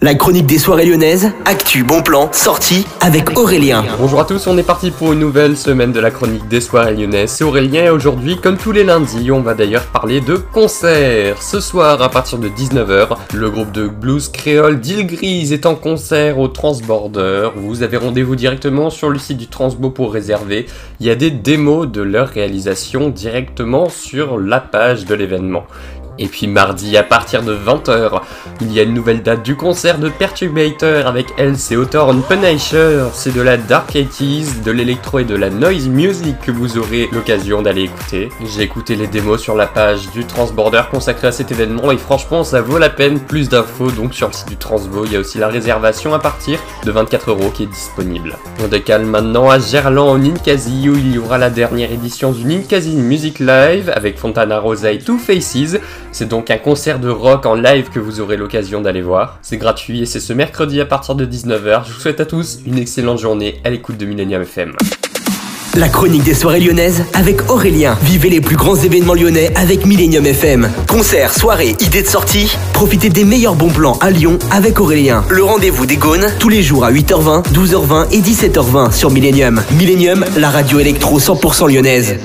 La chronique des soirées lyonnaises, actu, bon plan, sortie avec Aurélien. Bonjour à tous, on est parti pour une nouvelle semaine de la chronique des soirées lyonnaises. C'est Aurélien et aujourd'hui, comme tous les lundis, on va d'ailleurs parler de concerts. Ce soir, à partir de 19h, le groupe de blues créole d'Île Grise est en concert au Transborder. Vous avez rendez-vous directement sur le site du Transbo pour réserver. Il y a des démos de leur réalisation directement sur la page de l'événement. Et puis mardi, à partir de 20h, il y a une nouvelle date du concert de Perturbator avec Else et Hawthorne Punisher. C'est de la Dark 80s, de l'électro et de la noise music que vous aurez l'occasion d'aller écouter. J'ai écouté les démos sur la page du Transborder consacrée à cet événement et franchement ça vaut la peine. Plus d'infos donc sur le site du Transbo. Il y a aussi la réservation à partir de 24 euros qui est disponible. On décale maintenant à Gerland au Ninkasi où il y aura la dernière édition du Ninkasi Music Live avec Fontana Rosa et Two Faces. C'est donc un concert de rock en live que vous aurez l'occasion d'aller voir. C'est gratuit et c'est ce mercredi à partir de 19h. Je vous souhaite à tous une excellente journée à l'écoute de Millennium FM. La chronique des soirées lyonnaises avec Aurélien. Vivez les plus grands événements lyonnais avec Millennium FM. Concerts, soirées, idées de sortie. Profitez des meilleurs bons plans à Lyon avec Aurélien. Le rendez-vous des Gaunes tous les jours à 8h20, 12h20 et 17h20 sur Millennium. Millennium, la radio électro 100% lyonnaise.